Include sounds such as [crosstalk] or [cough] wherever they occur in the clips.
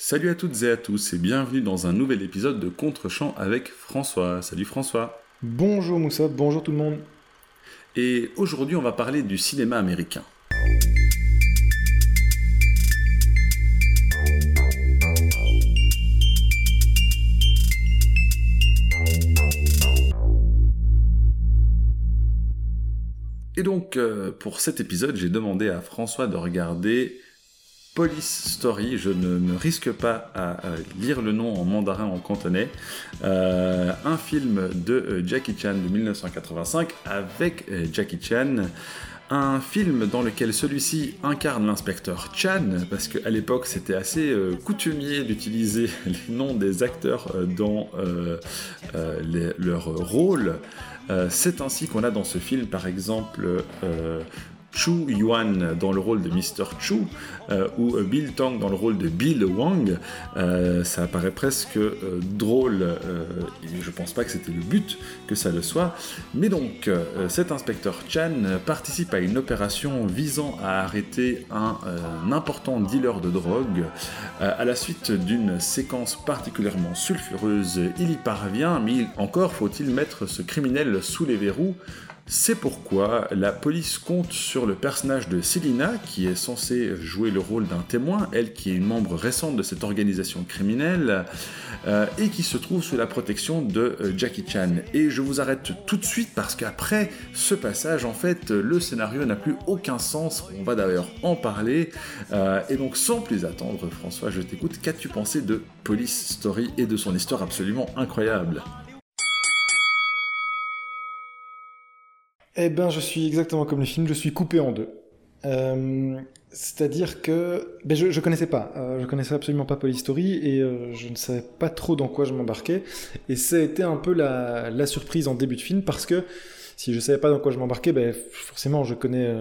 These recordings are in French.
Salut à toutes et à tous et bienvenue dans un nouvel épisode de Contre-champ avec François. Salut François. Bonjour Moussa, bonjour tout le monde. Et aujourd'hui on va parler du cinéma américain. Et donc, euh, pour cet épisode, j'ai demandé à François de regarder Police Story. Je ne me risque pas à, lire le nom en mandarin en cantonais. Euh, un film de euh, Jackie Chan de 1985 avec Jackie Chan. Un film dans lequel celui-ci incarne l'inspecteur Chan, parce qu'à l'époque c'était assez coutumier d'utiliser [laughs] les noms des acteurs dans leur rôle. Euh, c'est ainsi qu'on a dans ce film, par exemple, euh, Chu Yuan dans le rôle de Mr. Chu euh, ou Bill Tong dans le rôle de Bill Wang. Euh, ça paraît presque euh, drôle et je pense pas que c'était le but que ça le soit. Mais donc, cet inspecteur Chan participe à une opération visant à arrêter un, important dealer de drogue. à la suite d'une séquence particulièrement sulfureuse, il y parvient, mais encore faut-il mettre ce criminel sous les verrous c'est pourquoi la police compte sur le personnage de Selina, qui est censée jouer le rôle d'un témoin, elle qui est une membre récente de cette organisation criminelle, euh, et qui se trouve sous la protection de euh, Jackie Chan. Et je vous arrête tout de suite parce qu'après ce passage, en fait, le scénario n'a plus aucun sens. On va d'ailleurs en parler. Euh, et donc, sans plus attendre, François, je t'écoute. Qu'as-tu pensé de Police Story et de son histoire absolument incroyable? Eh ben, je suis exactement comme le film, je suis coupé en deux. Euh, c'est-à-dire que ben, je, ne connaissais pas, euh, je connaissais absolument pas Police Story et euh, je ne savais pas trop dans quoi je m'embarquais. Et ça a été un peu la, surprise en début de film parce que si je savais pas dans quoi je m'embarquais, ben, forcément je connais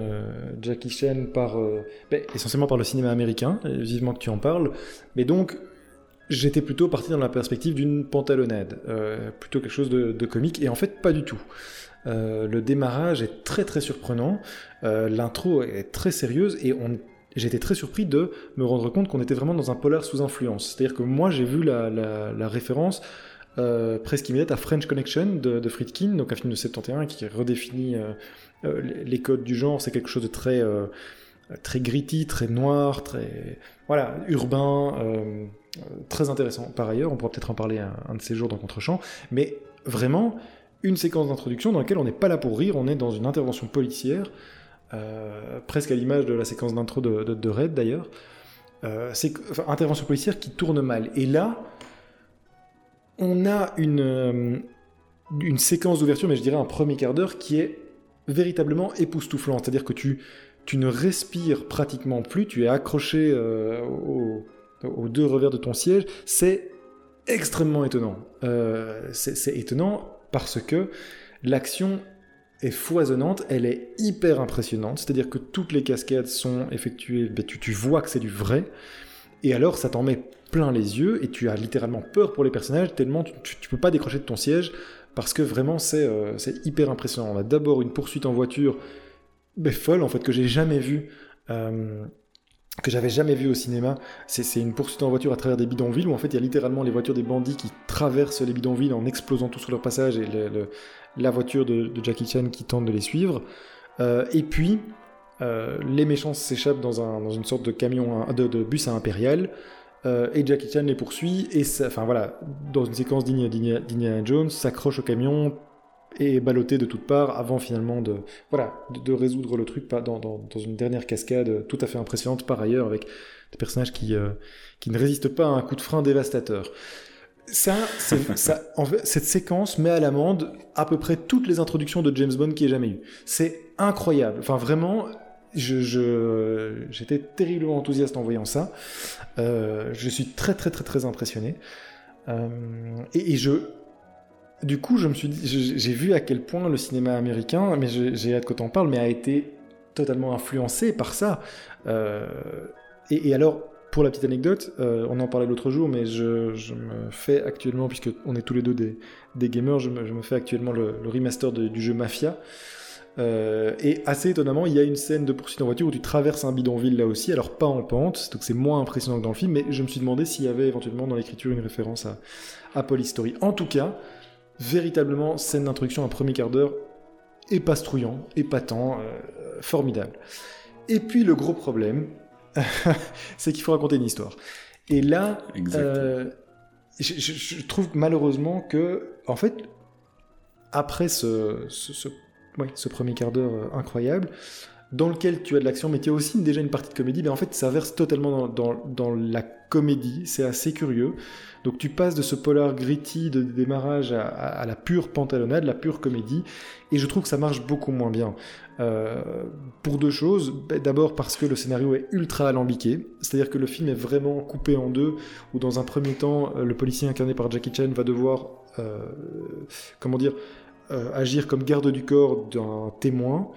Jackie Chan par, ben, essentiellement par le cinéma américain, vivement que tu en parles. Mais donc j'étais plutôt parti dans la perspective d'une pantalonnade, plutôt quelque chose de, comique, et en fait pas du tout. Euh, le démarrage est très très surprenant, euh, l'intro est très sérieuse et j'étais très surpris de me rendre compte qu'on était vraiment dans un polar sous influence. C'est-à-dire que moi j'ai vu la, référence euh, presque immédiate à French Connection de, Friedkin, donc un film de 71 qui redéfinit les codes du genre. C'est quelque chose de très très gritty, très noir, très voilà urbain, très intéressant. Par ailleurs, on pourra peut-être en parler un, un de ces jours dans Contrechamp, mais vraiment une séquence d'introduction dans laquelle on n'est pas là pour rire, on est dans une intervention policière, euh, presque à l'image de la séquence d'intro de, Red d'ailleurs. Euh, intervention policière qui tourne mal. Et là, on a une, euh, une séquence d'ouverture, mais je dirais un premier quart d'heure qui est véritablement époustouflant. C'est-à-dire que tu, tu ne respires pratiquement plus, tu es accroché aux deux revers de ton siège. C'est extrêmement étonnant. c'est étonnant parce que l'action est foisonnante, elle est hyper impressionnante, c'est-à-dire que toutes les cascades sont effectuées, ben, tu, vois que c'est du vrai, et alors ça t'en met plein les yeux, et tu as littéralement peur pour les personnages, tellement tu, tu peux pas décrocher de ton siège, parce que vraiment c'est euh, hyper impressionnant. On a d'abord une poursuite en voiture, ben, folle en fait, que j'ai jamais vue. Euh, que j'avais jamais vu au cinéma. C'est une poursuite en voiture à travers des bidonvilles où en fait il y a littéralement les voitures des bandits qui traversent les bidonvilles en explosant tout sur leur passage et la voiture de, Jackie Chan qui tente de les suivre. Euh, et puis euh, les méchants s'échappent dans, une sorte de camion, de, bus à impérial. Euh, et Jackie Chan les poursuit et enfin voilà dans une séquence d'Indiana Jones s'accroche au camion et ballotté de toutes parts avant finalement de, voilà, de, résoudre le truc dans, dans, dans, une dernière cascade tout à fait impressionnante par ailleurs avec des personnages qui, euh, qui ne résistent pas à un coup de frein dévastateur. Ça, [laughs] ça en fait, cette séquence met à l'amende à peu près toutes les introductions de James Bond qu'il ait jamais eu. C'est incroyable. Enfin, vraiment, je, j'étais terriblement enthousiaste en voyant ça. Euh, je suis très, très, très, très impressionné. Euh, et, et, je, du coup, je me suis j'ai vu à quel point le cinéma américain, mais j'ai hâte que t'en parles, mais a été totalement influencé par ça. Euh, et, alors, pour la petite anecdote, euh, on en parlait l'autre jour, mais je, me fais actuellement, puisque on est tous les deux des, gamers, je me, fais actuellement le, remaster du jeu Mafia. Euh, et assez étonnamment, il y a une scène de poursuite en voiture où tu traverses un bidonville là aussi, alors pas en pente, donc c'est moins impressionnant que dans le film, mais je me suis demandé s'il y avait éventuellement dans l'écriture une référence à, à Polystory. En tout cas, véritablement, scène d'introduction, un premier quart d'heure épastrouillant, épatant, euh, formidable. Et puis le gros problème, [laughs] c'est qu'il faut raconter une histoire. Et là, euh, je, je, trouve malheureusement que, en fait, après ce, ce, ce premier quart d'heure euh, incroyable, dans lequel tu as de l'action, mais tu as aussi déjà une partie de comédie, mais en fait ça verse totalement dans, dans, dans la comédie, c'est assez curieux. Donc tu passes de ce polar gritty de démarrage à, la pure pantalonnade, la pure comédie, et je trouve que ça marche beaucoup moins bien. Euh, pour deux choses. Ben, d'abord parce que le scénario est ultra alambiqué, c'est-à-dire que le film est vraiment coupé en deux, où dans un premier temps, euh, le policier incarné par Jackie Chan va devoir, euh, comment dire, agir comme garde du corps d'un témoin.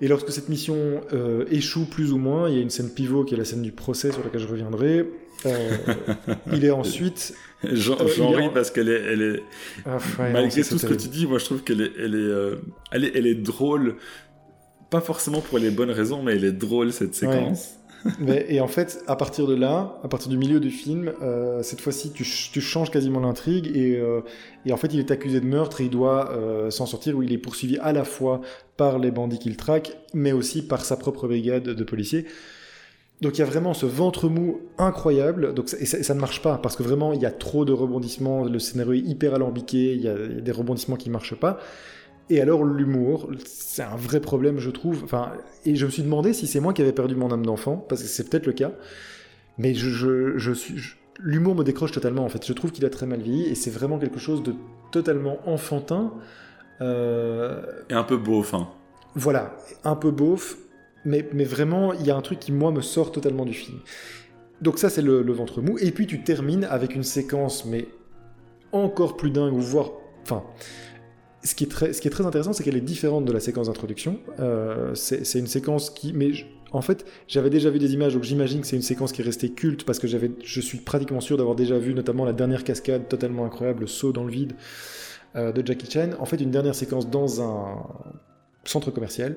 Et lorsque cette mission euh, échoue plus ou moins, il y a une scène pivot qui est la scène du procès sur laquelle je reviendrai. Euh, il est ensuite. [laughs] J'en euh, ris parce qu'elle est, elle est... Ah, malgré tout ce que tu dis, moi je trouve qu'elle est, elle est, elle est, elle est, drôle. Pas forcément pour les bonnes raisons, mais elle est drôle cette séquence. [laughs] Et en fait, à partir de là, à partir du milieu du film, euh, cette fois-ci, tu, changes quasiment l'intrigue et, euh, et, en fait, il est accusé de meurtre et il doit euh, s'en sortir où il est poursuivi à la fois par les bandits qu'il traque, mais aussi par sa propre brigade de policiers. Donc il y a vraiment ce ventre mou incroyable, donc, et, ça, ne marche pas, parce que vraiment il y a trop de rebondissements, le scénario est hyper alambiqué, il y a, il y a des rebondissements qui marchent pas. Et alors l'humour, c'est un vrai problème, je trouve. Enfin, et je me suis demandé si c'est moi qui avais perdu mon âme d'enfant, parce que c'est peut-être le cas. Mais je, je, je suis, l'humour me décroche totalement. En fait, je trouve qu'il a très mal vieilli, et c'est vraiment quelque chose de totalement enfantin. Euh... Et un peu beauf. Hein. Voilà, un peu beauf, mais, mais vraiment, il y a un truc qui moi me sort totalement du film. Donc ça, c'est le, le ventre mou. Et puis tu termines avec une séquence, mais encore plus dingue, ou voire, enfin ce qui est très, intéressant, c'est qu'elle est différente de la séquence d'introduction. Euh, c'est une séquence qui, mais en fait, j'avais déjà vu des images, donc j'imagine que c'est une séquence qui est restée culte parce que je suis pratiquement sûr d'avoir déjà vu notamment la dernière cascade totalement incroyable, le saut dans le vide euh, de Jackie Chan. En fait, une dernière séquence dans un centre commercial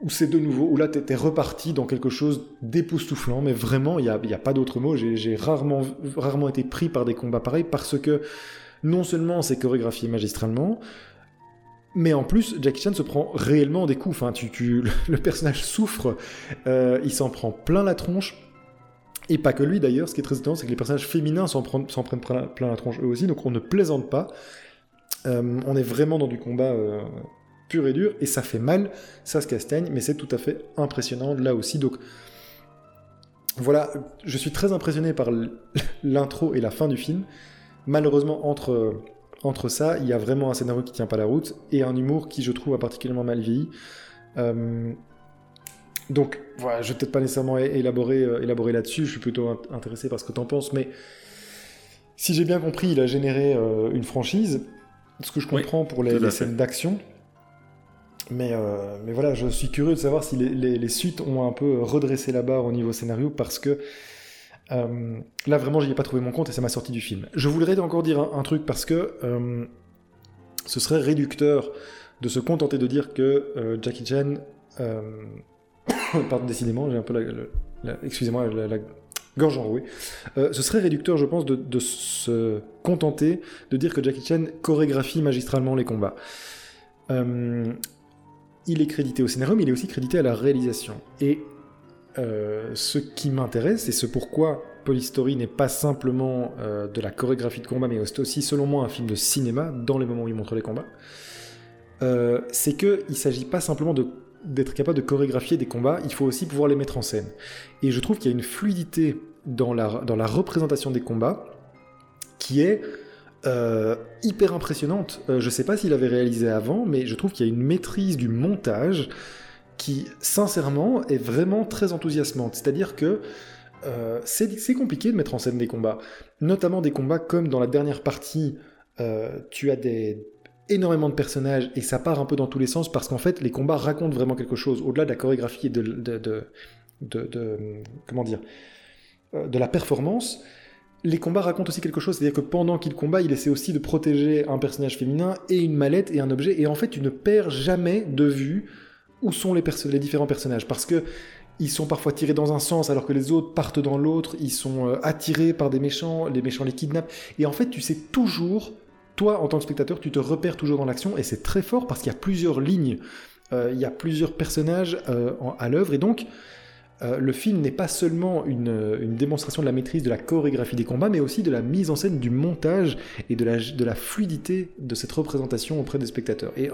où c'est de nouveau, où là t'es reparti dans quelque chose d'époustouflant, mais vraiment, il n'y a, y a pas d'autre mot. J'ai rarement été pris par des combats pareils parce que non seulement c'est chorégraphié magistralement, mais en plus, Jackie Chan se prend réellement des coups. Enfin, [laughs] le personnage souffre, euh, il s'en prend plein la tronche. Et pas que lui d'ailleurs, ce qui est très étonnant, c'est que les personnages féminins s'en prennent, prennent plein, la tronche eux aussi, donc on ne plaisante pas. Euh, on est vraiment dans du combat euh, pur et dur, et ça fait mal, ça se castagne, mais c'est tout à fait impressionnant là aussi. Donc voilà, je suis très impressionné par [laughs] l'intro et la fin du film. Malheureusement, entre, entre ça, il y a vraiment un scénario qui tient pas la route et un humour qui, je trouve, a particulièrement mal vieilli. Euh, donc, voilà, je vais peut-être pas nécessairement élaborer, euh, élaborer là-dessus, je suis plutôt intéressé par ce que tu en penses, mais si j'ai bien compris, il a généré euh, une franchise, ce que je comprends pour les, les scènes d'action. Mais, euh, mais voilà, je suis curieux de savoir si les, les, les, suites ont un peu redressé la barre au niveau scénario, parce que euh, là, vraiment, j'y ai pas trouvé mon compte et ça m'a sorti du film. Je voudrais encore dire un, truc parce que euh, ce serait réducteur de se contenter de dire que euh, Jackie Chan. [coughs] Pardon, décidément, j'ai un peu la. Excusez-moi, la, gorge enrouée. Ce serait réducteur, je pense, de, de, se contenter de dire que Jackie Chan chorégraphie magistralement les combats. il est crédité au scénario, mais il est aussi crédité à la réalisation. Et euh, ce qui m'intéresse et ce pourquoi Polystory n'est pas simplement euh, de la chorégraphie de combat, mais aussi, selon moi, un film de cinéma dans les moments où il montre les combats, euh, c'est qu'il ne s'agit pas simplement d'être capable de chorégraphier des combats, il faut aussi pouvoir les mettre en scène. Et je trouve qu'il y a une fluidité dans la, représentation des combats qui est hyper impressionnante. Je ne sais pas s'il avait réalisé avant, mais je trouve qu'il y a une maîtrise du montage qui, sincèrement, est vraiment très enthousiasmante. C'est-à-dire que euh, c'est compliqué de mettre en scène des combats, notamment des combats comme dans la dernière partie, euh, tu as des énormément de personnages et ça part un peu dans tous les sens parce qu'en fait les combats racontent vraiment quelque chose. Au-delà de la chorégraphie et de, de, comment dire euh, de la performance les combats racontent aussi quelque chose, c'est-à-dire que pendant qu'il combat, il essaie aussi de protéger un personnage féminin et une mallette et un objet, et en fait, tu ne perds jamais de vue où sont les, différents personnages, parce que ils sont parfois tirés dans un sens alors que les autres partent dans l'autre, ils sont euh, attirés par des méchants, les méchants les kidnappent, et en fait, tu sais toujours, toi, en tant que spectateur, tu te repères toujours dans l'action, et c'est très fort parce qu'il y a plusieurs lignes, euh, il y a plusieurs personnages euh, à l'œuvre, et donc euh, le film n'est pas seulement une, démonstration de la maîtrise de la chorégraphie des combats, mais aussi de la mise en scène du montage et de la, fluidité de cette représentation auprès des spectateurs. Et,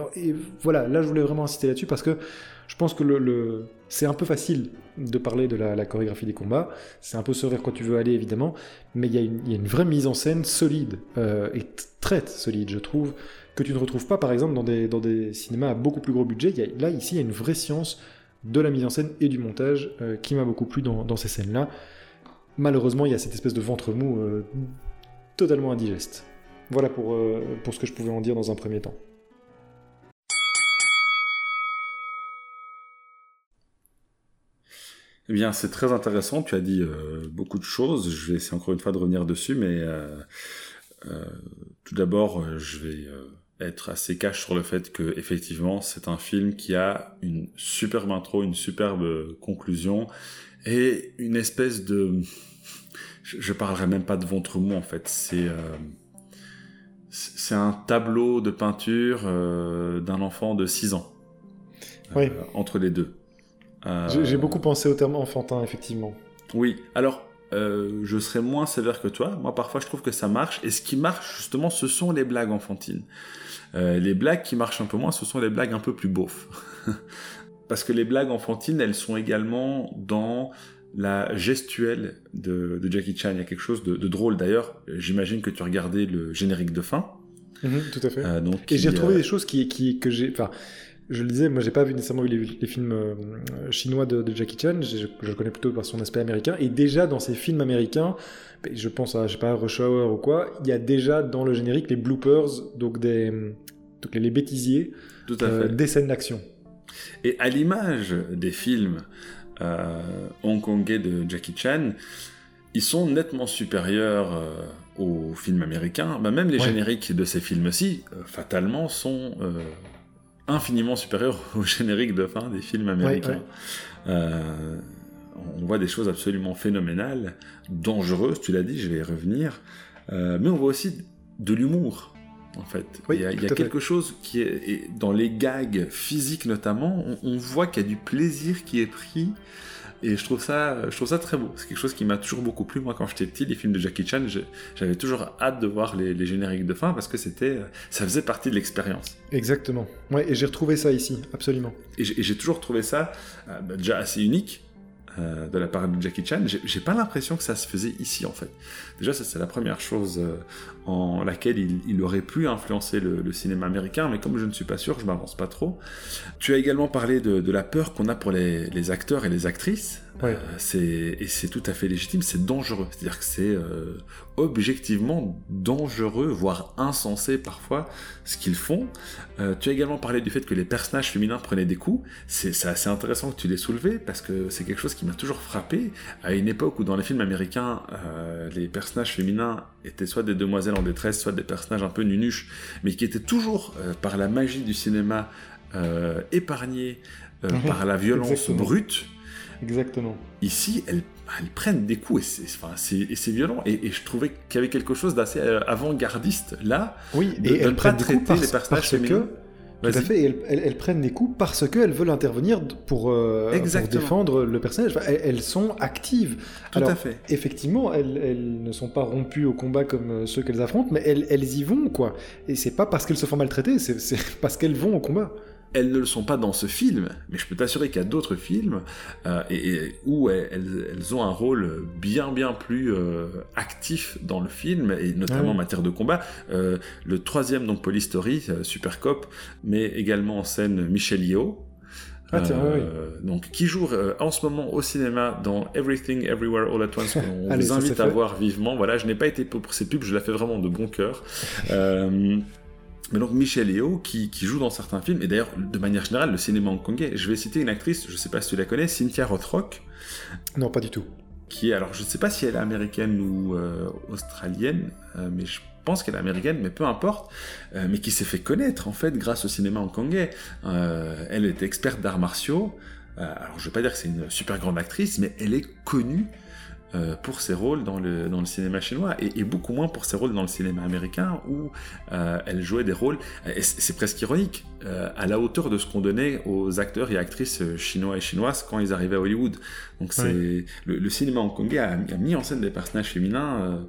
voilà, là je voulais vraiment insister là-dessus parce que je pense que c'est un peu facile de parler de la, chorégraphie des combats, c'est un peu ce vers quoi tu veux aller évidemment, mais il y, a une, vraie mise en scène solide, euh, et très solide je trouve, que tu ne retrouves pas par exemple dans des, cinémas à beaucoup plus gros budget. là ici il y a une vraie science de la mise en scène et du montage euh, qui m'a beaucoup plu dans, ces scènes-là. Malheureusement, il y a cette espèce de ventre mou euh, totalement indigeste. Voilà pour, euh, pour ce que je pouvais en dire dans un premier temps. Eh bien, c'est très intéressant. Tu as dit beaucoup de choses. Je vais essayer encore une fois de revenir dessus, mais tout d'abord, je vais être assez cash sur le fait que effectivement c'est un film qui a une superbe intro, une superbe conclusion et une espèce de je, parlerai même pas de ventre mou en fait, c'est euh, c'est un tableau de peinture euh, d'un enfant de 6 ans. Euh, entre les deux. J'ai beaucoup pensé au terme enfantin effectivement. Oui, alors je serais moins sévère que toi. Moi, parfois, je trouve que ça marche. Et ce qui marche, justement, ce sont les blagues enfantines. Euh, les blagues qui marchent un peu moins, ce sont les blagues un peu plus beaufs. [laughs] Parce que les blagues enfantines, elles sont également dans la gestuelle de, Jackie Chan. Il y a quelque chose de, drôle d'ailleurs. J'imagine que tu regardais le générique de fin. Mhm, tout à fait. Euh, donc, Et j'ai retrouvé des choses qui, que j'ai. Enfin, je le disais, moi j'ai pas vu nécessairement les, les films euh, chinois de, Jackie Chan, je, je, le connais plutôt par son aspect américain. Et déjà dans ces films américains, ben, je pense à, je sais pas, Rush Hour ou quoi, il y a déjà dans le générique les bloopers, donc des, donc les bêtisiers, Tout à euh, fait. des scènes d'action. Et à l'image des films euh, hongkongais de Jackie Chan, ils sont nettement supérieurs aux films américains. Bah, même les génériques de ces films-ci, fatalement, sont infiniment supérieurs [laughs] aux génériques de fin des films américains. on voit des choses absolument phénoménales, dangereuses, tu l'as dit, je vais y revenir. mais on voit aussi de l'humour en fait. il y a, quelque chose qui est, dans les gags physiques notamment, on, voit qu'il y a du plaisir qui est pris. Et je trouve ça, je trouve ça très beau. C'est quelque chose qui m'a toujours beaucoup plu. Moi, quand j'étais petit, les films de Jackie Chan, j'avais toujours hâte de voir les, génériques de fin parce que c'était, ça faisait partie de l'expérience. Exactement. Ouais, et j'ai retrouvé ça ici, absolument. Et j'ai toujours trouvé ça euh, bah, déjà assez unique euh, de la part de Jackie Chan. J'ai pas l'impression que ça se faisait ici en fait. Déjà, c'est la première chose euh, en laquelle il, aurait pu influencer le, cinéma américain, mais comme je ne suis pas sûr, je m'avance pas trop. Tu as également parlé de, la peur qu'on a pour les, acteurs et les actrices. Euh, et c'est tout à fait légitime, c'est dangereux. C'est-à-dire que c'est objectivement dangereux, voire insensé parfois, ce qu'ils font. Euh, tu as également parlé du fait que les personnages féminins prenaient des coups. C'est assez intéressant que tu l'aies soulevé, parce que c'est quelque chose qui m'a toujours frappé. À une époque où dans les films américains, euh, les personnages féminins étaient soit des demoiselles en détresse, soit des personnages un peu nunuches, mais qui étaient toujours, euh, par la magie du cinéma, épargnés par la violence brute. Exactement. Ici, elles elles prennent des coups et c'est violent. Et, je trouvais qu'il y avait quelque chose d'assez euh, avant-gardiste là. Oui, et elles prennent des coups les personnages. Tout à fait, et elles, prennent des coups parce qu'elles veulent intervenir pour, euh, défendre le personnage. elles, sont actives. Tout à fait. Effectivement, elles, ne sont pas rompues au combat comme euh, ceux qu'elles affrontent, mais elles, y vont, quoi. Et c'est pas parce qu'elles se font maltraiter, c'est [laughs] parce qu'elles vont au combat elles ne le sont pas dans ce film, mais je peux t'assurer qu'il y a d'autres films euh, et, où elles, ont un rôle bien bien plus euh, actif dans le film, et notamment en matière de combat. Euh, le troisième, donc Police Story, Super Cop, met également en scène Michel Yeoh, ah, donc, qui joue en ce moment au cinéma dans Everything Everywhere All at Once, qu'on [laughs] vous invite à voir vivement. Voilà, je n'ai pas été pour ces pubs, je la fais vraiment de bon cœur. Mais donc Michel Yeo qui, joue dans certains films, et d'ailleurs de manière générale le cinéma hongkongais, je vais citer une actrice, je ne sais pas si tu la connais, Cynthia Rothrock. Non, pas du tout. qui est, alors je ne sais pas si elle est américaine ou australienne, mais je pense qu'elle est américaine, mais peu importe, mais qui s'est fait connaître en fait grâce au cinéma hongkongais. elle est experte d'arts martiaux. alors je ne vais pas dire que c'est une super grande actrice, mais elle est connue euh, pour ses rôles dans le, dans le cinéma chinois et, beaucoup moins pour ses rôles dans le cinéma américain où euh, elle jouait des rôles, c'est presque ironique, euh, à la hauteur de ce qu'on donnait aux acteurs et actrices chinois et chinoises quand ils arrivaient à Hollywood. Donc c'est le, cinéma hongkongais a, a, mis en scène des personnages féminins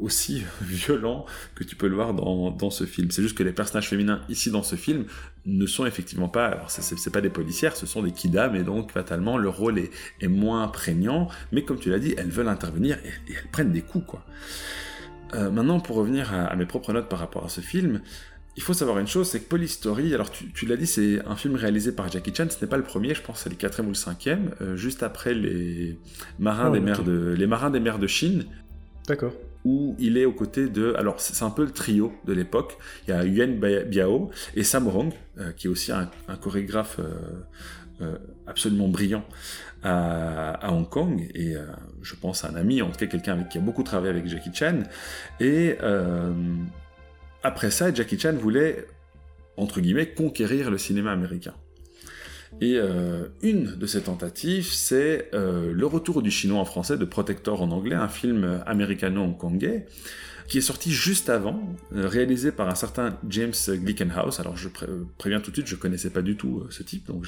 aussi [laughs] violents que tu peux le voir dans, dans ce film. C'est juste que les personnages féminins ici dans ce film ne sont effectivement pas, alors c'est pas des policières, ce sont des kidam et donc fatalement le rôle est, est moins prégnant, mais comme tu l'as dit, elles veulent intervenir et, elles prennent des coups quoi. Euh, maintenant pour revenir à, mes propres notes par rapport à ce film, il faut savoir une chose, c'est que Police Story, alors tu, l'as dit, c'est un film réalisé par Jackie Chan, ce n'est pas le premier, je pense que c'est le quatrième ou le cinquième, euh, juste après les marins, ah des mers de, les marins des mers de Chine. D'accord où il est aux côtés de. Alors, c'est un peu le trio de l'époque. Il y a Yuan Biao et Sam Rong, euh, qui est aussi un, chorégraphe euh, euh, absolument brillant à, Hong Kong. Et je pense à un ami, en tout cas quelqu'un qui a beaucoup travaillé avec Jackie Chan. Et après ça, Jackie Chan voulait, entre guillemets, conquérir le cinéma américain. Et euh, une de ces tentatives, c'est euh, le retour du chinois en français de Protector en anglais, un film américano-hongkongais qui est sorti juste avant, euh, réalisé par un certain James Glickenhaus. Alors je préviens tout de suite, je connaissais pas du tout ce type, donc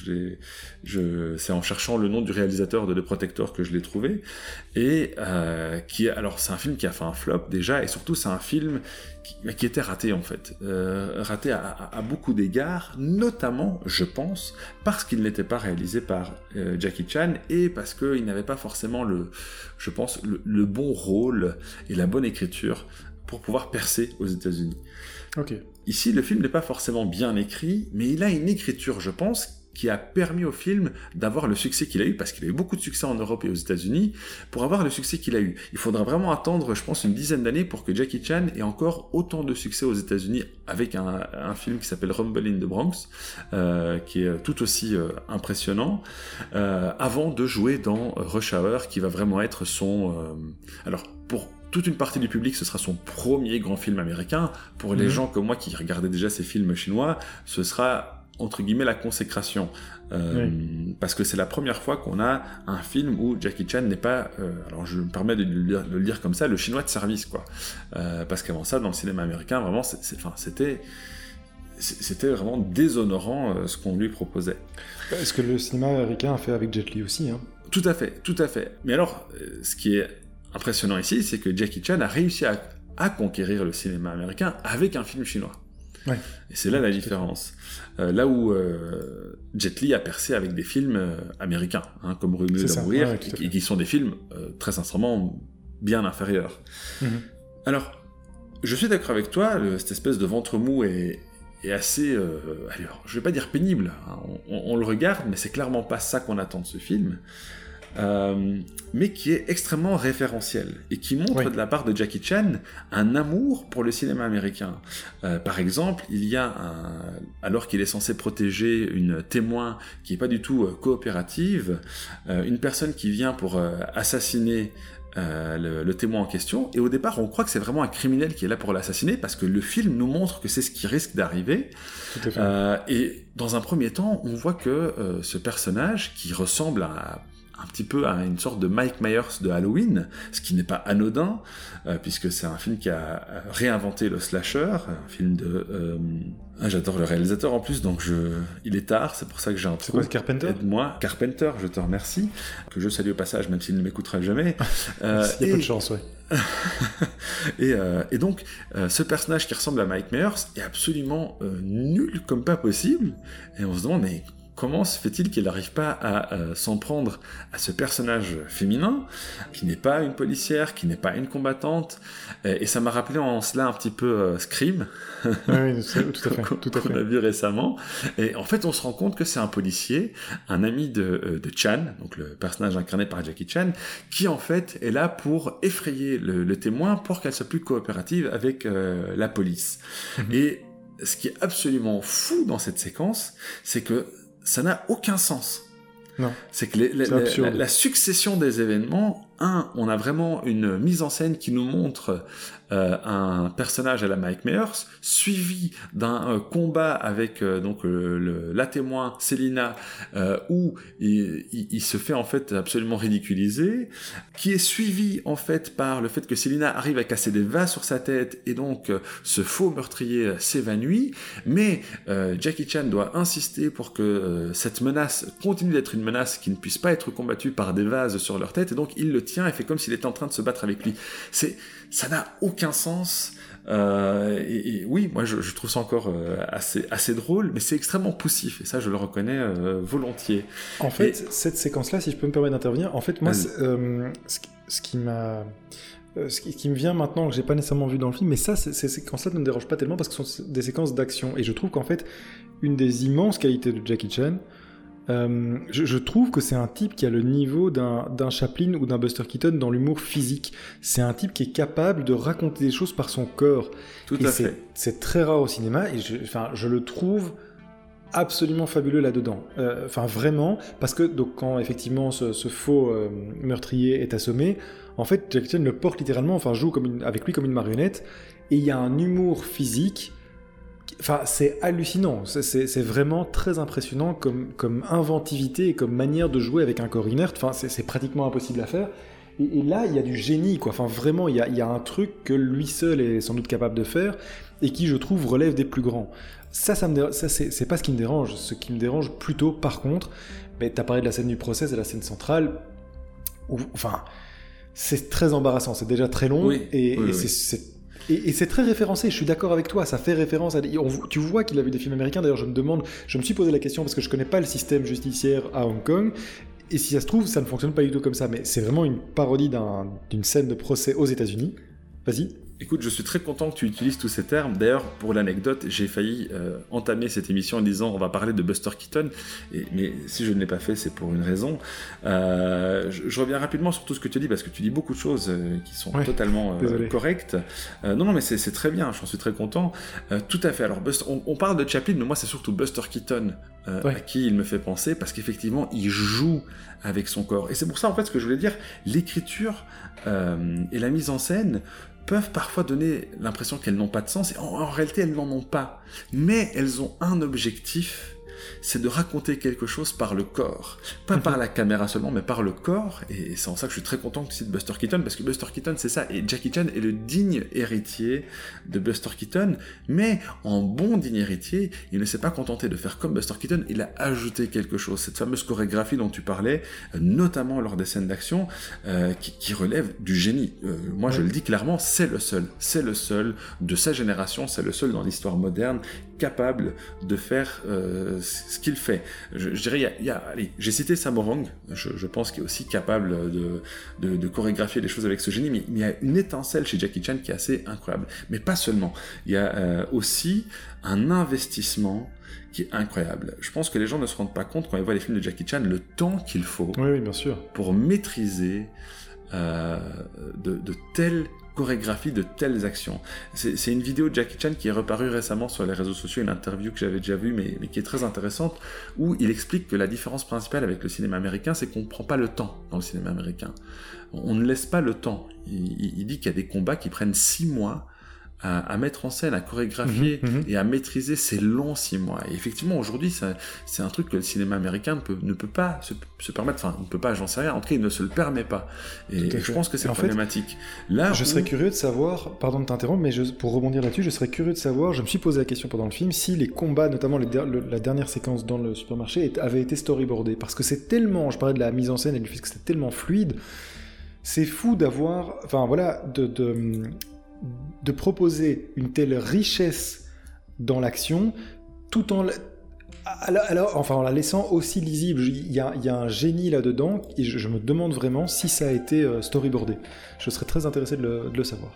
c'est en cherchant le nom du réalisateur de The Protector que je l'ai trouvé. Et qui, alors c'est un film qui a fait un flop déjà, et surtout c'est un film qui, était raté en fait, euh, raté à, beaucoup d'égards, notamment, je pense, parce qu'il n'était pas réalisé par euh, Jackie Chan et parce qu'il n'avait pas forcément le, je pense, le, bon rôle et la bonne écriture pour pouvoir percer aux États-Unis. Ok. Ici, le film n'est pas forcément bien écrit, mais il a une écriture, je pense, qui a permis au film d'avoir le succès qu'il a eu, parce qu'il a eu beaucoup de succès en Europe et aux États-Unis, pour avoir le succès qu'il a eu. Il faudra vraiment attendre, je pense, une dizaine d'années pour que Jackie Chan ait encore autant de succès aux États-Unis avec un, film qui s'appelle Rumble in the Bronx, euh, qui est tout aussi euh, impressionnant, euh, avant de jouer dans Rush Hour, qui va vraiment être son... alors, pour toute une partie du public, ce sera son premier grand film américain. Pour les mhm. gens comme moi qui regardaient déjà ces films chinois, ce sera entre guillemets la consécration. Euh, parce que c'est la première fois qu'on a un film où Jackie Chan n'est pas euh, alors je me permets de le, dire, comme ça le chinois de service quoi. Euh, parce qu'avant ça dans le cinéma américain vraiment c'était c'était vraiment déshonorant ce qu'on lui proposait. Est-ce que le cinéma américain a fait avec Jet Li aussi hein? Tout à fait tout à fait. Mais alors ce qui est impressionnant ici c'est que Jackie Chan a réussi à conquérir le cinéma américain avec un film chinois et c'est là la différence. Euh, là où euh, Jet Li a percé avec des films euh, américains, hein, comme Rumeur de mourir, qui, sont des films très sincèrement bien inférieurs. Mhm. Alors, je suis d'accord avec toi, cette espèce de ventre mou est, assez, alors, je vais pas dire pénible. Hein, on, le regarde, mais c'est clairement pas ça qu'on attend de ce film. Euh, mais qui est extrêmement référentiel et qui montre de la part de Jackie Chan un amour pour le cinéma américain. Euh, par exemple, il y a un, alors qu'il est censé protéger une témoin qui est pas du tout euh, coopérative, une personne qui vient pour assassiner le, témoin en question. Et au départ, on croit que c'est vraiment un criminel qui est là pour l'assassiner parce que le film nous montre que c'est ce qui risque d'arriver. et dans un premier temps, on voit que ce personnage qui ressemble à un petit peu à une sorte de Mike Myers de Halloween, ce qui n'est pas anodin, euh, puisque c'est un film qui a euh, réinventé le slasher, un film de... Euh, ah, j'adore le réalisateur en plus, donc je... il est tard, c'est pour ça que j'ai un C'est quoi, Carpenter Aide-moi. Carpenter, je te remercie, que je salue au passage, même s'il ne m'écoutera jamais. [laughs] il y a peu de chance, ouais. [laughs] et, et, donc, ce personnage qui ressemble à Mike Myers est absolument nul comme pas possible, et on se demande, mais comment se fait-il qu'il n'arrive pas à euh, s'en prendre à ce personnage féminin, qui n'est pas une policière, qui n'est pas une combattante, et, ça m'a rappelé en cela un petit peu euh, Scream, [laughs] oui, tout à fait, [laughs] tout à qu'on a vu récemment, et en fait on se rend compte que c'est un policier, un ami de, euh, de, Chan, donc le personnage incarné par Jackie Chan, qui en fait est là pour effrayer le, témoin pour qu'elle soit plus coopérative avec la police. Mhm. Et ce qui est absolument fou dans cette séquence, c'est que ça n'a aucun sens. C'est que la, succession des événements, on a vraiment une mise en scène qui nous montre euh, un personnage à la Mike Myers, suivi d'un euh, combat avec euh, donc la témoin Selina, où il, se fait en fait absolument ridiculiser, qui est suivi en fait par le fait que Selina arrive à casser des vases sur sa tête et donc ce faux meurtrier s'évanouit, mais Jackie Chan doit insister pour que cette menace continue d'être une menace qui ne puisse pas être combattue par des vases sur leur tête et donc il le tient et fait comme s'il était en train de se battre avec lui. C'est ça n'a aucun sens. Euh, et, oui, moi je, trouve ça encore euh, assez, assez drôle, mais c'est extrêmement poussif, et ça je le reconnais euh, volontiers. En fait, cette séquence-là, si je peux me permettre d'intervenir, en fait, moi, ce, qui m'a. Ce qui, me vient maintenant, que j'ai pas nécessairement vu dans le film, mais ça, ces séquences-là ne me dérangent pas tellement parce que ce sont des séquences d'action. Et je trouve qu'en fait, une des immenses qualités de Jackie Chan, euh, je, trouve que c'est un type qui a le niveau d'un Chaplin ou d'un Buster Keaton dans l'humour physique. C'est un type qui est capable de raconter des choses par son corps. Tout à fait. C'est très rare au cinéma et je, enfin, je le trouve absolument fabuleux là-dedans. Euh, enfin, vraiment, parce que donc, quand effectivement ce, faux euh, meurtrier est assommé, en fait, Jack Chan le porte littéralement, enfin, joue comme une, avec lui comme une marionnette et il y a un humour physique Enfin, c'est hallucinant. C'est vraiment très impressionnant comme, comme inventivité et comme manière de jouer avec un corps inerte. Enfin, c'est pratiquement impossible à faire. Et, là, il y a du génie, quoi. Enfin, vraiment, il y a, y a, un truc que lui seul est sans doute capable de faire et qui, je trouve, relève des plus grands. Ça, ça, me ça c'est pas ce qui me dérange. Ce qui me dérange plutôt, par contre, mais t'as parlé de la scène du procès, c'est la scène centrale. Où, enfin, c'est très embarrassant. C'est déjà très long et, et c'est et, c'est très référencé, je suis d'accord avec toi, ça fait référence à... tu vois qu'il a vu des films américains, d'ailleurs je me demande, je me suis posé la question parce que je connais pas le système judiciaire à Hong Kong, et si ça se trouve, ça ne fonctionne pas du tout comme ça, mais c'est vraiment une parodie d'une scène de procès aux États-Unis. Vas-y. Écoute, je suis très content que tu utilises tous ces termes. D'ailleurs, pour l'anecdote, j'ai failli euh, entamer cette émission en disant on va parler de Buster Keaton, et, mais si je ne l'ai pas fait, c'est pour une raison. Euh, je, reviens rapidement sur tout ce que tu dis parce que tu dis beaucoup de choses euh, qui sont totalement correctes. non, non, mais c'est très bien. J'en suis très content. tout à fait. Alors, on, parle de Chaplin, mais moi, c'est surtout Buster Keaton à qui il me fait penser parce qu'effectivement, il joue avec son corps. Et c'est pour ça, en fait, ce que je voulais dire, l'écriture et la mise en scène peuvent parfois donner l'impression qu'elles n'ont pas de sens, et en, réalité elles n'en ont pas. Mais elles ont un objectif c'est de raconter quelque chose par le corps. Pas par la caméra seulement, mais par le corps. Et c'est en ça que je suis très content que tu cites Buster Keaton, parce que Buster Keaton, c'est ça. Et Jackie Chan est le digne héritier de Buster Keaton. Mais en bon digne héritier, il ne s'est pas contenté de faire comme Buster Keaton, il a ajouté quelque chose. Cette fameuse chorégraphie dont tu parlais, notamment lors des scènes d'action, euh, qui, relève du génie. Euh, moi, je le dis clairement, c'est le seul. C'est le seul de sa génération, c'est le seul dans l'histoire moderne capable de faire euh, ce qu'il fait. Je, dirais, il y a, j'ai cité Samorang, je, je pense qu'il est aussi capable de, de, chorégraphier des choses avec ce génie, mais, il y a une étincelle chez Jackie Chan qui est assez incroyable. Mais pas seulement. Il y a euh, aussi un investissement qui est incroyable. Je pense que les gens ne se rendent pas compte quand ils voient les films de Jackie Chan le temps qu'il faut oui, bien sûr. pour maîtriser euh, de, de telles chorégraphie de telles actions. C'est une vidéo de Jackie Chan qui est reparue récemment sur les réseaux sociaux, une interview que j'avais déjà vue, mais, qui est très intéressante, où il explique que la différence principale avec le cinéma américain, c'est qu'on ne prend pas le temps dans le cinéma américain. On ne laisse pas le temps. Il, il dit qu'il y a des combats qui prennent six mois à, mettre en scène, à chorégraphier mhm, mhm. et à maîtriser ces longs six mois. Et effectivement, aujourd'hui, c'est un truc que le cinéma américain ne peut, ne peut pas se, permettre, enfin, ne peut pas, j'en sais rien, en tout cas, il ne se le permet pas. Et, je pense que c'est problématique. Là, je serais curieux de savoir, pardon de t'interrompre, mais je, pour rebondir là-dessus, je serais curieux de savoir, je me suis posé la question pendant le film, si les combats, notamment la dernière séquence dans le supermarché, avaient été storyboardés. Parce que c'est tellement, je parlais de la mise en scène et du fait que c'était tellement fluide, c'est fou d'avoir, enfin voilà, de, de de proposer une telle richesse dans l'action tout en alors, enfin, en la laissant aussi lisible, il y a, un génie là-dedans, et je, me demande vraiment si ça a été euh, storyboardé. Je serais très intéressé de le, savoir.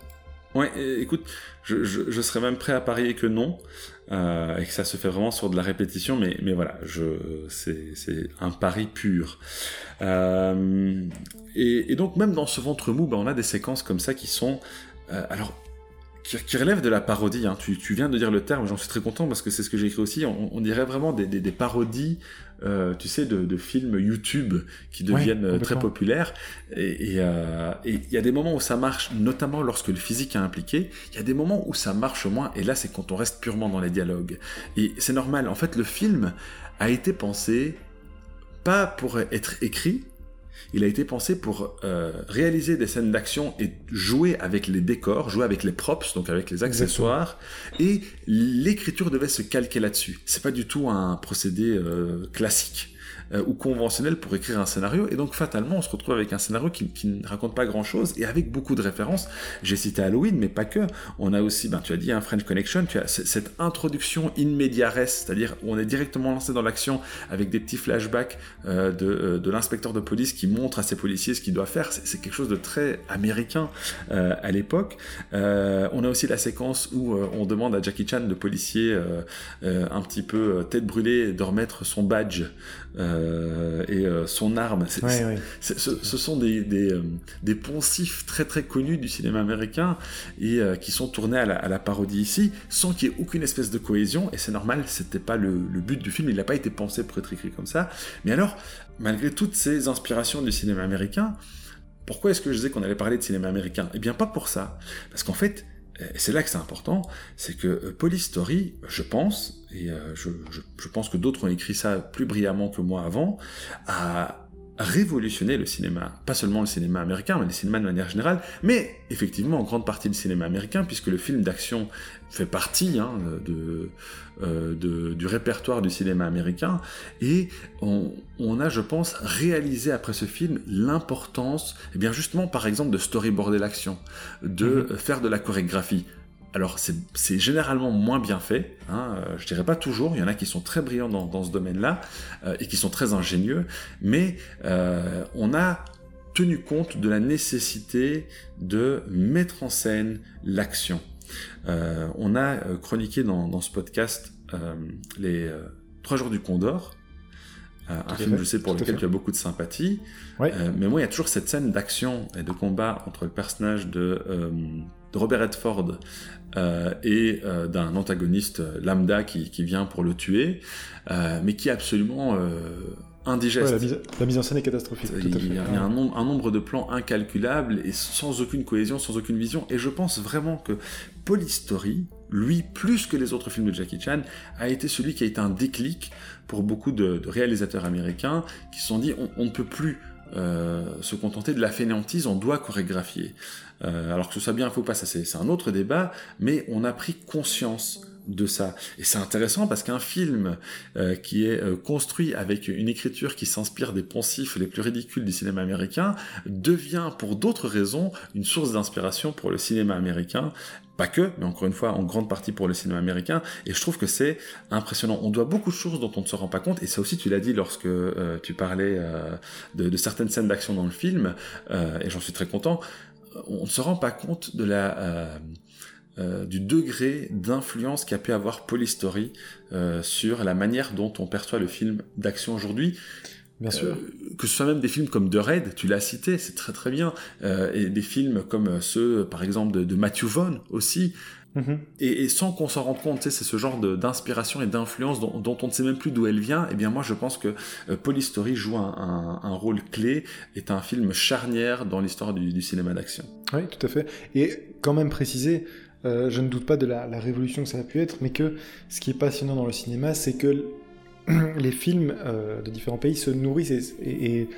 Ouais, écoute, je, serais même prêt à parier que non, euh, et que ça se fait vraiment sur de la répétition, mais, mais voilà, c'est un pari pur. Euh, et, donc même dans ce ventre mou, ben, on a des séquences comme ça qui sont alors qui, relève de la parodie. Hein. Tu, viens de dire le terme, j'en suis très content parce que c'est ce que j'ai écrit aussi. On, dirait vraiment des, parodies, euh, tu sais, de, films YouTube qui deviennent euh, très populaires. Et il y a des moments où ça marche, notamment lorsque le physique est impliqué. Il y a des moments où ça marche moins. Et là, c'est quand on reste purement dans les dialogues. Et c'est normal. En fait, le film a été pensé pas pour être écrit, il a été pensé pour euh, réaliser des scènes d'action et jouer avec les décors, jouer avec les props, donc avec les accessoires, et l'écriture devait se calquer là-dessus. C'est pas du tout un procédé euh, classique. Euh, ou conventionnel pour écrire un scénario. Et donc fatalement, on se retrouve avec un scénario qui, ne raconte pas grand-chose et avec beaucoup de références. J'ai cité Halloween, mais pas que. On a aussi, ben, tu as dit un French Connection, tu as cette introduction in media res, c'est-à-dire où on est directement lancé dans l'action avec des petits flashbacks euh, de, euh, de l'inspecteur de police qui montre à ses policiers ce qu'il doit faire. C'est quelque chose de très américain à l'époque. on a aussi la séquence où on demande à Jackie Chan, le policier, un petit peu tête brûlée, de remettre son badge euh, et euh, son arme. ce, sont des, des, euh, des, poncifs très très connus du cinéma américain et qui sont tournés à la, parodie ici, sans qu'il y ait aucune espèce de cohésion. Et c'est normal, c'était pas le, le, but du film, il n'a pas été pensé pour être écrit comme ça. Mais alors, malgré toutes ces inspirations du cinéma américain, pourquoi est-ce que je disais qu'on allait parler de cinéma américain? Eh bien, pas pour ça. Parce qu'en fait, et c'est là que c'est important, c'est que euh, Police Story, je pense, et euh, je, pense que d'autres ont écrit ça plus brillamment que moi avant, a révolutionné le cinéma. Pas seulement le cinéma américain, mais le cinéma de manière générale, mais effectivement en grande partie le cinéma américain, puisque le film d'action fait partie hein, de, euh, de, du répertoire du cinéma américain. Et on, on, a, je pense, réalisé après ce film l'importance, eh bien justement, par exemple, de storyboarder l'action, de mhm. faire de la chorégraphie. Alors c'est généralement moins bien fait, hein, euh, je dirais pas toujours, il y en a qui sont très brillants dans, dans ce domaine-là euh, et qui sont très ingénieux, mais euh, on a tenu compte de la nécessité de mettre en scène l'action. Euh, on a chroniqué dans, ce podcast les Trois jours du Condor, un film, je sais, pour lequel tu as beaucoup de sympathie. mais moi, il y a toujours cette scène d'action et de combat entre le personnage de, Robert Redford et d'un antagoniste lambda qui, qui, vient pour le tuer, mais qui est absolument indigeste. la, mise, en scène est catastrophique. Il, y a, un, nombre, de plans incalculables et sans aucune cohésion, sans aucune vision. Et je pense vraiment que Polystory, lui, plus que les autres films de Jackie Chan, a été celui qui a été un déclic pour beaucoup de, réalisateurs américains qui se sont dit on, ne peut plus euh, se contenter de la fainéantise, on doit chorégraphier. Euh, alors que ce soit bien, faut pas, ça c'est un autre débat, mais on a pris conscience de ça. Et c'est intéressant parce qu'un film euh, qui est euh, construit avec une écriture qui s'inspire des poncifs les plus ridicules du cinéma américain devient pour d'autres raisons une source d'inspiration pour le cinéma américain. Pas que, mais encore une fois, en grande partie pour le cinéma américain. Et je trouve que c'est impressionnant. On doit beaucoup de choses dont on ne se rend pas compte. Et ça aussi, tu l'as dit lorsque euh, tu parlais de, de, certaines scènes d'action dans le film. et j'en suis très content. On ne se rend pas compte de la euh, du degré d'influence qu'a pu avoir Polystory euh, sur la manière dont on perçoit le film d'action aujourd'hui. Bien sûr. Euh, que ce soit même des films comme The Raid, tu l'as cité, c'est très très bien, et des films comme ceux, par exemple, de, Matthew Vaughn aussi, mm-hmm. Et, sans qu'on s'en rende compte, c'est ce genre d'inspiration et d'influence dont, on ne sait même plus d'où elle vient. Et eh bien moi, je pense que Polystory joue un, rôle clé, est un film charnière dans l'histoire du, du, cinéma d'action. Oui, tout à fait. Et quand même préciser, euh, je ne doute pas de la, révolution que ça a pu être, mais que ce qui est passionnant dans le cinéma, c'est que [clears throat] les films euh, de différents pays se nourrissent et,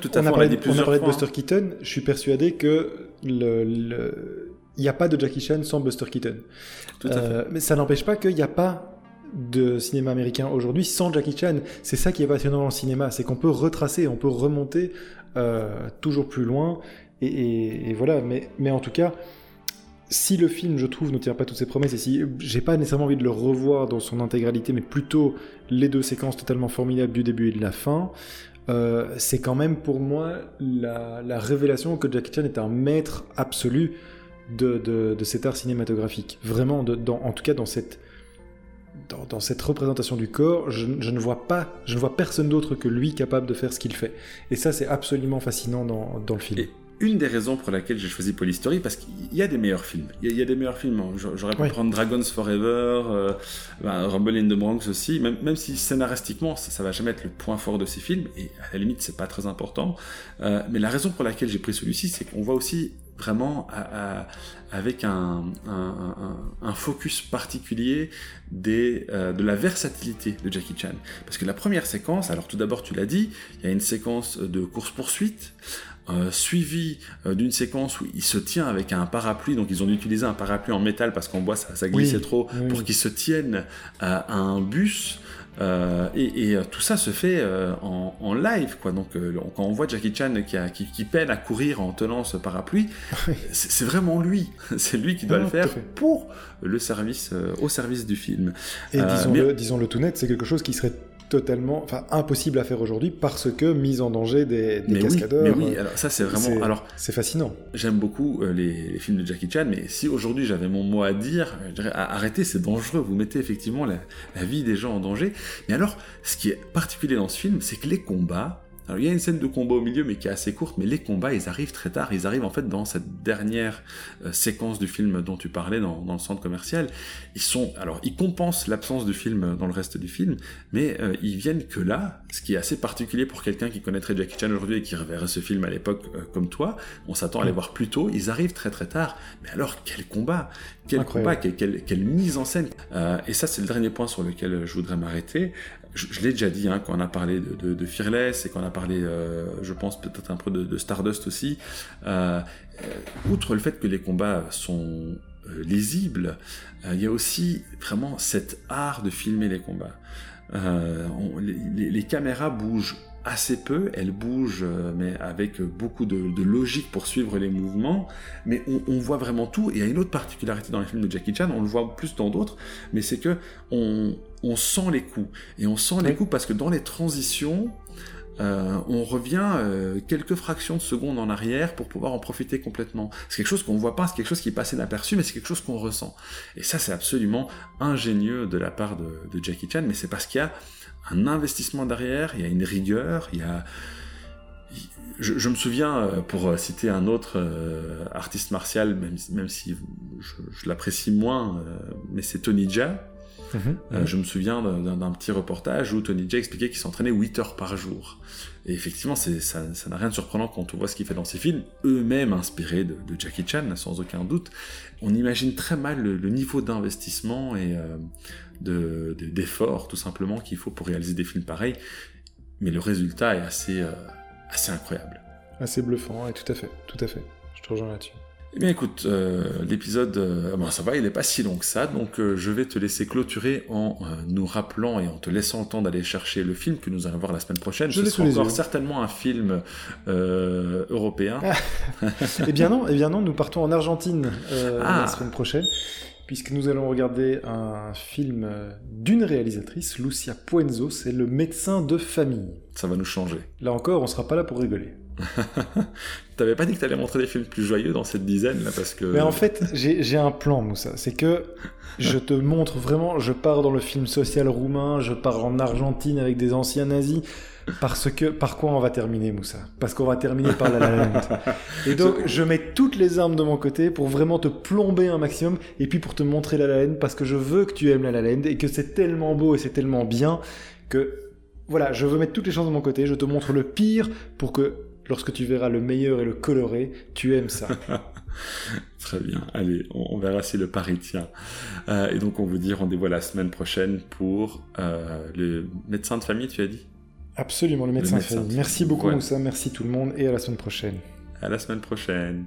tout à on, a parlé, de, Buster Keaton. Je suis persuadé que le, il n'y a pas de Jackie Chan sans Buster Keaton. Euh, mais ça n'empêche pas qu'il n'y a pas de cinéma américain aujourd'hui sans Jackie Chan. C'est ça qui est passionnant dans le cinéma, c'est qu'on peut retracer, on peut remonter toujours plus loin. Et, et voilà, mais, mais en tout cas, si le film, je trouve, ne tient pas toutes ses promesses, et si j'ai pas nécessairement envie de le revoir dans son intégralité, mais plutôt les deux séquences totalement formidables du début et de la fin, euh, c'est quand même pour moi la, révélation que Jackie Chan est un maître absolu de, de, cet art cinématographique. Vraiment, en tout cas dans cette, dans, cette représentation du corps, je, ne vois pas, je ne vois personne d'autre que lui capable de faire ce qu'il fait. Et ça, c'est absolument fascinant dans, dans le film. Une des raisons pour laquelle j'ai choisi Polystory, parce qu'il y a des meilleurs films. Il y a, des meilleurs films. J'aurais pu prendre Dragons Forever, euh, ben, Rumble in the Bronx aussi, même, même si scénaristiquement, ça, ça, va jamais être le point fort de ces films, et à la limite, c'est pas très important. Euh, mais la raison pour laquelle j'ai pris celui-ci, c'est qu'on voit aussi vraiment avec un, un, focus particulier des, euh, de la versatilité de Jackie Chan. Parce que la première séquence, alors tout d'abord tu l'as dit, il y a une séquence de course-poursuite, euh, suivi euh, d'une séquence où il se tient avec un parapluie, donc ils ont utilisé un parapluie en métal parce qu'en bois ça, ça glissait trop, pour qu'il se tienne à un bus. Euh, et, et, tout ça se fait en, en, live, quoi. Donc, quand on voit Jackie Chan qui, a, qui, qui, peine à courir en tenant ce parapluie, c'est vraiment lui. [laughs] c'est lui qui doit le faire pour le service, au service du film. Et disons-le disons -le tout net, c'est quelque chose qui serait totalement, enfin impossible à faire aujourd'hui parce que mise en danger des, des cascadeurs. mais oui, alors ça c'est vraiment, alors c'est fascinant. J'aime beaucoup euh, les, films de Jackie Chan, mais si aujourd'hui j'avais mon mot à dire, je dirais arrêtez, c'est dangereux, vous mettez effectivement la, la vie des gens en danger. Mais alors, ce qui est particulier dans ce film, c'est que les combats alors il y a une scène de combat au milieu mais qui est assez courte, mais les combats ils arrivent très tard, ils arrivent en fait dans cette dernière euh, séquence du film dont tu parlais dans, dans, le centre commercial. Ils sont, alors ils compensent l'absence du film dans le reste du film, mais euh, ils viennent que là, ce qui est assez particulier pour quelqu'un qui connaîtrait Jackie Chan aujourd'hui et qui reverrait ce film à l'époque euh, comme toi. On s'attend à les voir plus tôt, ils arrivent très très tard, mais alors quel combat, quel combat, quelle, quelle, mise en scène. et ça c'est le dernier point sur lequel je voudrais m'arrêter je, l'ai déjà dit hein, quand on a parlé de, de, Fearless et qu'on a parlé, euh, je pense peut-être un peu de, Stardust aussi. Euh, euh, outre le fait que les combats sont lisibles, il y a aussi vraiment cet art de filmer les combats. les, caméras bougent assez peu, elle bouge, euh, mais avec beaucoup de, logique pour suivre les mouvements, mais on, voit vraiment tout. Et il y a une autre particularité dans les films de Jackie Chan, on le voit plus dans d'autres, mais c'est que on, sent les coups. Et on sent les coups parce que dans les transitions, euh, on revient euh, quelques fractions de secondes en arrière pour pouvoir en profiter complètement. C'est quelque chose qu'on voit pas, c'est quelque chose qui est passé inaperçu, mais c'est quelque chose qu'on ressent. Et ça, c'est absolument ingénieux de la part de, de Jackie Chan, mais c'est parce qu'il y a un investissement derrière, il y a une rigueur, il y a... Je, me souviens, euh, pour citer un autre euh, artiste martial, même, même si je, l'apprécie moins, mais c'est Tony Jaa. Mhm. je me souviens d'un petit reportage où Tony Jaa expliquait qu'il s'entraînait 8 heures par jour. Et effectivement, ça n'a rien de surprenant quand on voit ce qu'il fait dans ses films, eux-mêmes inspirés de, Jackie Chan, sans aucun doute. On imagine très mal le, niveau d'investissement et d'efforts tout simplement qu'il faut pour réaliser des films pareils. Mais le résultat est assez, euh, assez incroyable. Assez bluffant, et tout à fait, tout à fait. Je te rejoins là-dessus. Eh bien écoute, euh, l'épisode, euh, bon, ça va, il n'est pas si long que ça, donc je vais te laisser clôturer en nous rappelant et en te laissant le temps d'aller chercher le film que nous allons voir la semaine prochaine. Je Ce sera encore certainement un film européen. eh bien non, eh bien non, nous partons en Argentine ah. la semaine prochaine puisque nous allons regarder un film d'une réalisatrice, Lucia Puenzo, c'est Le médecin de famille. Ça va nous changer. Là encore, on sera pas là pour rigoler. [laughs] T'avais pas dit que t'allais montrer des films plus joyeux dans cette dizaine là parce que. Mais en fait, j'ai un plan, Moussa. C'est que je te montre vraiment. Je pars dans le film social roumain, je pars en Argentine avec des anciens nazis. Parce que, par quoi on va terminer, Moussa? Parce qu'on va terminer par la La Et donc, [laughs] je mets toutes les armes de mon côté pour vraiment te plomber un maximum, et puis pour te montrer La La parce que je veux que tu aimes La La et que c'est tellement beau et c'est tellement bien que, voilà, je veux mettre toutes les chances de mon côté, je te montre le pire pour que, lorsque tu verras le meilleur et le coloré, tu aimes ça. [laughs] Très bien. Allez, on, verra si le pari tient. Euh, et donc, on vous dit rendez-vous la semaine prochaine pour euh, le médecin de famille, tu as dit? Absolument, le médecin, Merci beaucoup, Moussa. Merci tout le monde et à la semaine prochaine. À la semaine prochaine.